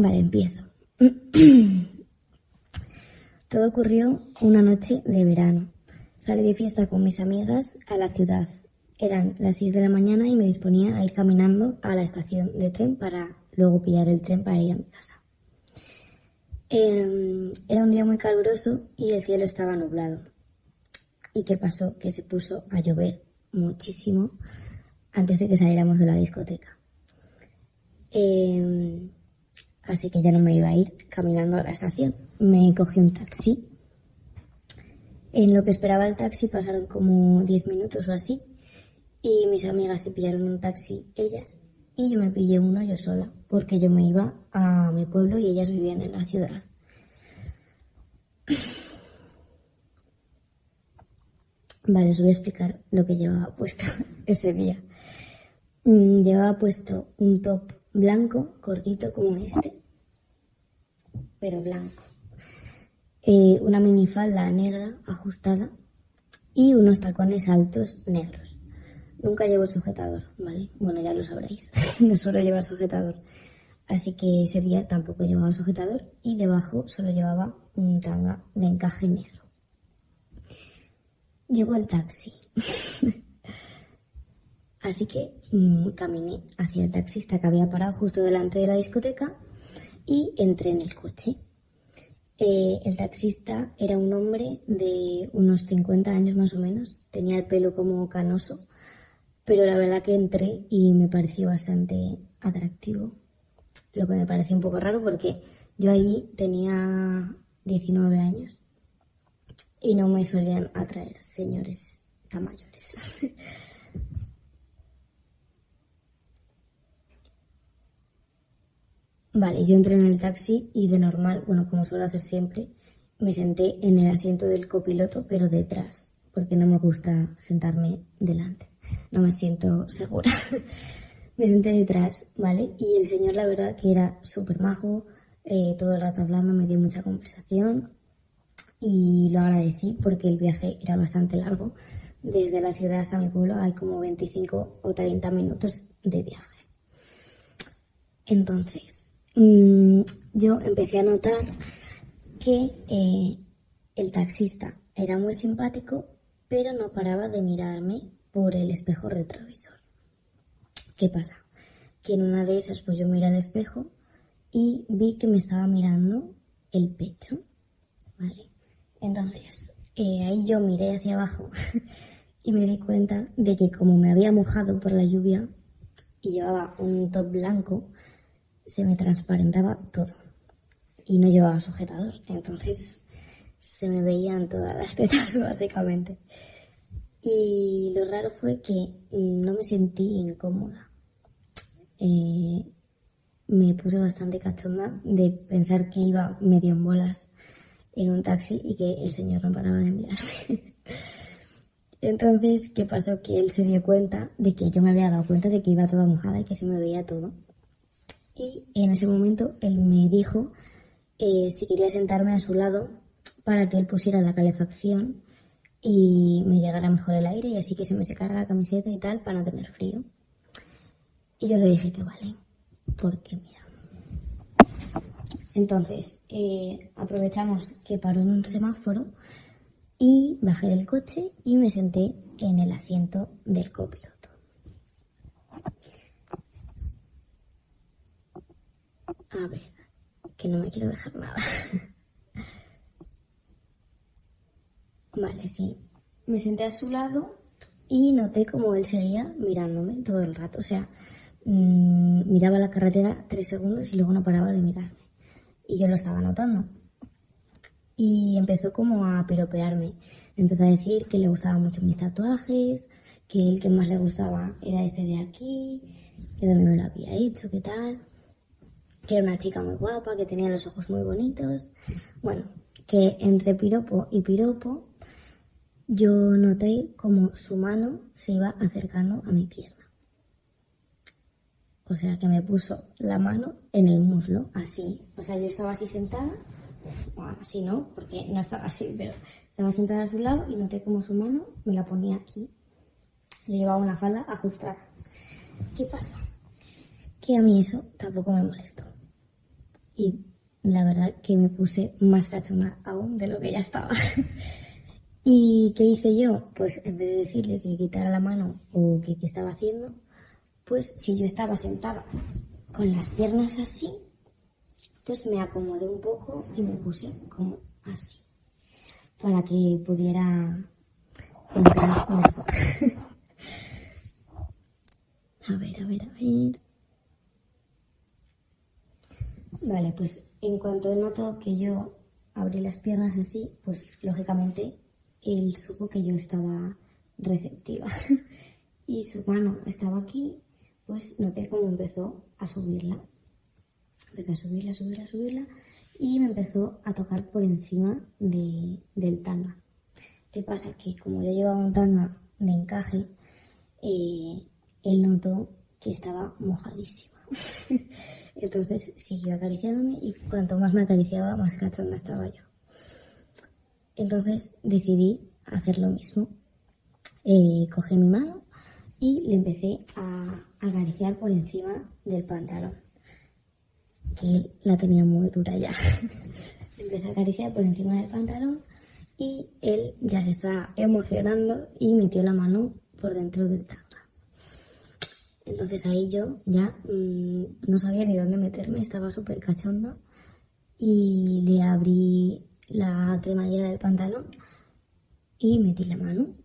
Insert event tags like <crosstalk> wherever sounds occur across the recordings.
Vale, empiezo. <clears throat> Todo ocurrió una noche de verano. Salí de fiesta con mis amigas a la ciudad. Eran las 6 de la mañana y me disponía a ir caminando a la estación de tren para luego pillar el tren para ir a mi casa. Em, era un día muy caluroso y el cielo estaba nublado. ¿Y qué pasó? Que se puso a llover muchísimo antes de que saliéramos de la discoteca. Em, así que ya no me iba a ir caminando a la estación. Me cogí un taxi. En lo que esperaba el taxi pasaron como 10 minutos o así y mis amigas se pillaron un taxi ellas y yo me pillé uno yo sola porque yo me iba a mi pueblo y ellas vivían en la ciudad. Vale, os voy a explicar lo que llevaba puesto <laughs> ese día. Mm, llevaba puesto un top blanco, cortito como este, pero blanco. Eh, una minifalda negra ajustada y unos tacones altos negros. Nunca llevo sujetador, ¿vale? Bueno, ya lo sabréis. <laughs> no suelo llevar sujetador. Así que ese día tampoco llevaba sujetador y debajo solo llevaba un tanga de encaje negro. Llegó el taxi. <laughs> Así que mm, caminé hacia el taxista que había parado justo delante de la discoteca y entré en el coche. Eh, el taxista era un hombre de unos 50 años más o menos, tenía el pelo como canoso, pero la verdad que entré y me pareció bastante atractivo, lo que me pareció un poco raro porque yo ahí tenía 19 años y no me solían atraer señores tan mayores. <laughs> Vale, yo entré en el taxi y de normal, bueno, como suelo hacer siempre, me senté en el asiento del copiloto, pero detrás, porque no me gusta sentarme delante. No me siento segura. <laughs> me senté detrás, ¿vale? Y el señor, la verdad, que era súper majo, eh, todo el rato hablando, me dio mucha conversación y lo agradecí porque el viaje era bastante largo. Desde la ciudad hasta mi pueblo hay como 25 o 30 minutos de viaje. Entonces, Mm, yo empecé a notar que eh, el taxista era muy simpático, pero no paraba de mirarme por el espejo retrovisor. ¿Qué pasa? Que en una de esas, pues yo miré al espejo y vi que me estaba mirando el pecho, ¿vale? Entonces, eh, ahí yo miré hacia abajo <laughs> y me di cuenta de que como me había mojado por la lluvia y llevaba un top blanco, se me transparentaba todo y no llevaba sujetador, entonces se me veían todas las <laughs> tetas básicamente. Y lo raro fue que no me sentí incómoda. Eh, me puse bastante cachonda de pensar que iba medio en bolas en un taxi y que el señor no paraba de mirarme. <laughs> Entonces, ¿qué pasó? Que él se dio cuenta de que yo me había dado cuenta de que iba toda mojada y que se me veía todo. Y en ese momento él me dijo eh, si quería sentarme a su lado para que él pusiera la calefacción y me llegara mejor el aire y así que se me secara la camiseta y tal para no tener frío. Y yo le dije que vale, porque mira. Entonces, eh, aprovechamos que paró en un semáforo y bajé del coche y me senté en el asiento del copiloto. A ver, que no me quiero dejar nada. <laughs> vale, sí. Me senté a su lado y noté como él seguía mirándome todo el rato. O sea, mmm, miraba la carretera tres segundos y luego no paraba de mirarme. Y yo lo estaba notando. Y empezó como a piropearme. empezó a decir que le gustaban mucho mis tatuajes, que el que más le gustaba era este de aquí, que donde me lo había hecho, qué tal que era una chica muy guapa, que tenía los ojos muy bonitos. Bueno, que entre piropo y piropo yo noté como su mano se iba acercando a mi pierna. O sea, que me puso la mano en el muslo, así. O sea, yo estaba así sentada, bueno, así no, porque no estaba así, pero estaba sentada a su lado y noté como su mano me la ponía aquí. Yo llevaba una falda ajustada. ¿Qué pasa? Que a mí eso tampoco me molestó y la verdad que me puse más cachona aún de lo que ya estaba. <laughs> ¿Y qué hice yo? Pues en vez de decirle que quitara la mano o que qué estaba haciendo, pues si yo estaba sentada con las piernas así, pues me acomodé un poco y me puse como así, para que pudiera entrar mejor. <laughs> a ver, a ver, a ver. Vale, pues en cuanto notó que yo abrí las piernas así, pues lógicamente él supo que yo estaba receptiva. <laughs> y su mano estaba aquí, pues noté cómo empezó a subirla. Empezó a subirla, subirla, subirla y me empezó a tocar por encima de, del tanga. ¿Qué pasa? Que como yo llevaba un tanga de encaje, eh, él notó que estaba mojadísima. <laughs> Entonces siguió acariciándome y cuanto más me acariciaba, más cachonda estaba yo. Entonces decidí hacer lo mismo. Eh, cogí mi mano y le empecé a acariciar por encima del pantalón, que la tenía muy dura ya. <laughs> empecé a acariciar por encima del pantalón y él ya se estaba emocionando y metió la mano por dentro del tanga. Entonces ahí yo ya mmm, no sabía ni dónde meterme, estaba súper cachonda y le abrí la cremallera del pantalón y metí la mano.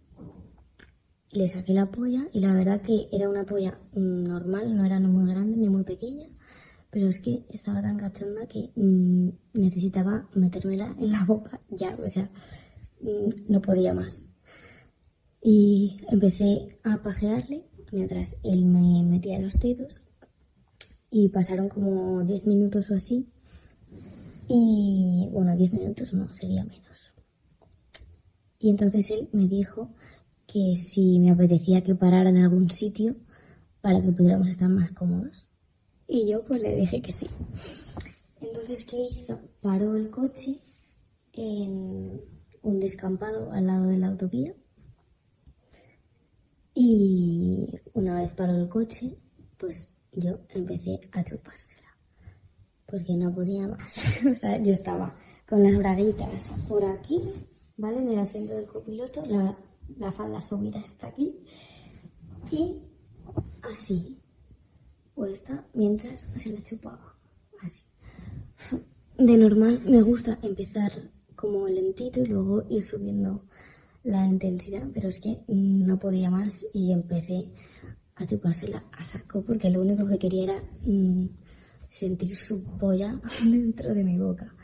Le saqué la polla y la verdad que era una polla normal, no era muy grande ni muy pequeña, pero es que estaba tan cachonda que mmm, necesitaba metérmela en la boca ya, o sea, no podía más. Y empecé a pajearle mientras él me metía los dedos y pasaron como 10 minutos o así y bueno, 10 minutos no, sería menos. Y entonces él me dijo que si me apetecía que parara en algún sitio para que pudiéramos estar más cómodos. Y yo pues le dije que sí. Entonces, ¿qué hizo? Paró el coche en un descampado al lado de la autovía. Y una vez paró el coche, pues yo empecé a chupársela porque no podía más. <laughs> o sea, yo estaba con las braguitas por aquí, ¿vale? En el asiento del copiloto, la, falda subida está aquí. Y así, puesta mientras se la chupaba. Así. <laughs> De normal me gusta empezar como lentito y luego ir subiendo la intensidad, pero es que no podía más y empecé a chupársela a saco porque lo único que quería era mmm, sentir su polla <laughs> dentro de mi boca.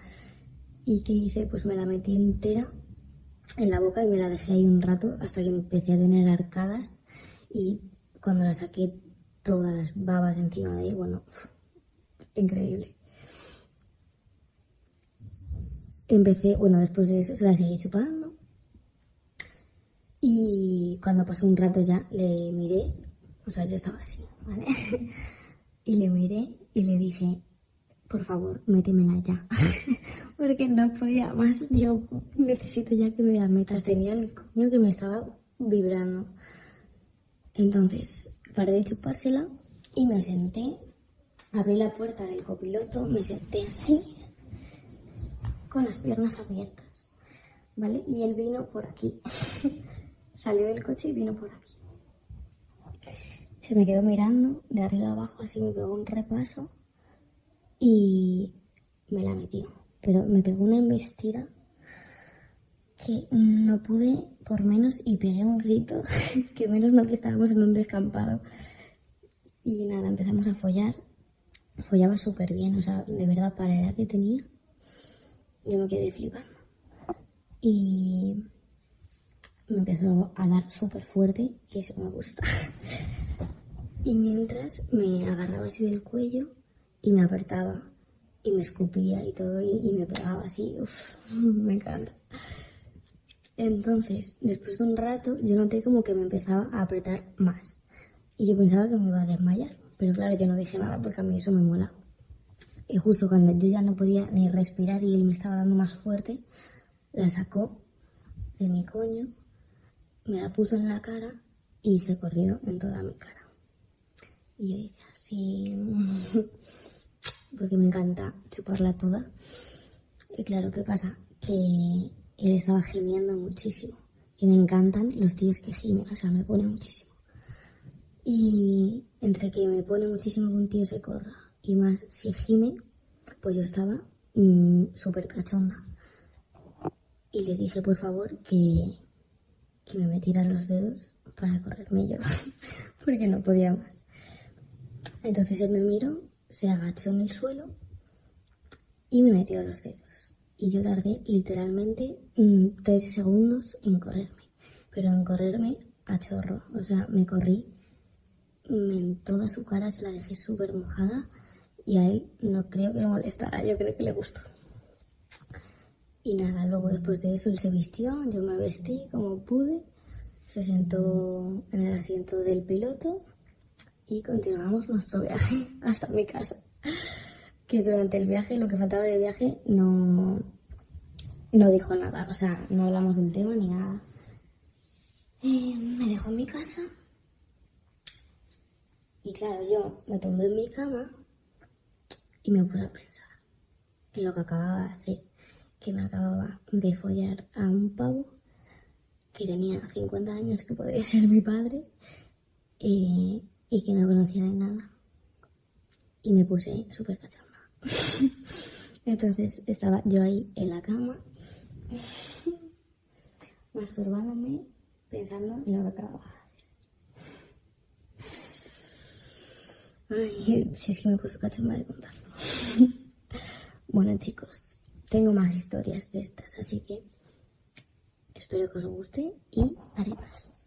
¿Y qué hice? Pues me la metí entera en la boca y me la dejé ahí un rato hasta que empecé a tener arcadas y cuando la saqué todas las babas encima de ahí, bueno, increíble. Empecé, bueno, después de eso se la seguí chupando y cuando pasó un rato ya le miré, o sea, yo estaba así, ¿vale? <laughs> y le miré y le dije, por favor, métemela ya. <laughs> Porque no podía más. Yo necesito ya que me la metas. Tenía el coño que me estaba vibrando. Entonces, paré de chupársela y me senté. Abrí la puerta del copiloto, me senté así, con las piernas abiertas. ¿Vale? Y él vino por aquí. <laughs> Salió del coche y vino por aquí. Se me quedó mirando de arriba abajo, así me pegó un repaso y me la metió. Pero me pegó una embestida que no pude por menos y pegué un grito, <laughs> que menos mal que estábamos en un descampado. Y nada, empezamos a follar. Follaba súper bien, o sea, de verdad, para la edad que tenía, yo me quedé flipando. Y me empezó a dar súper fuerte, que eso me gusta. <laughs> Y mientras me agarraba así del cuello y me apretaba y me escupía y todo y, y me pegaba así, Uf, <laughs> me encanta. Entonces, después de un rato, yo noté como que me empezaba a apretar más. Y yo pensaba que me iba a desmayar. Pero claro, yo no dije nada porque a mí eso me mola. Y justo cuando yo ya no podía ni respirar y él me estaba dando más fuerte, la sacó de mi coño, me la puso en la cara y se corrió en toda mi cara. Y yo hice así. <laughs> porque me encanta chuparla toda. Y claro, ¿qué pasa? Que él estaba gimiendo muchísimo. Y me encantan los tíos que gimen, o sea, me pone muchísimo. Y entre que me pone muchísimo que un tío se corra y más si gime, pues yo estaba mm, súper cachonda. Y le dije, por favor, que, que me metiera los dedos para correrme yo, <laughs> porque no podía más. Entonces él me miró, se agachó en el suelo y me metió los dedos. Y yo tardé literalmente mm, tres segundos en correrme, pero en correrme a chorro. O sea, me corrí mm, en toda su cara, se la dejé súper mojada y a él no creo que le molestara, yo creo que le gustó. Y nada, luego después de eso él se vistió, yo me vestí como pude, se sentó en el asiento del piloto y continuamos nuestro viaje <laughs> hasta mi casa. Que durante el viaje, lo que faltaba de viaje, no, no dijo nada, o sea, no hablamos del tema ni nada. Eh, me dejó en mi casa y claro, yo me tumbé en mi cama y me puse a pensar en lo que acababa de hacer, que me acababa de follar a un pavo que tenía 50 años, que podría ser mi padre, y que no conocía de nada. Y me puse súper cachamba. <laughs> Entonces estaba yo ahí en la cama, <laughs> masturbándome, pensando en lo que acababa. Ay, si es que me puso cachamba de contarlo. <laughs> bueno chicos, tengo más historias de estas, así que espero que os guste y haré más.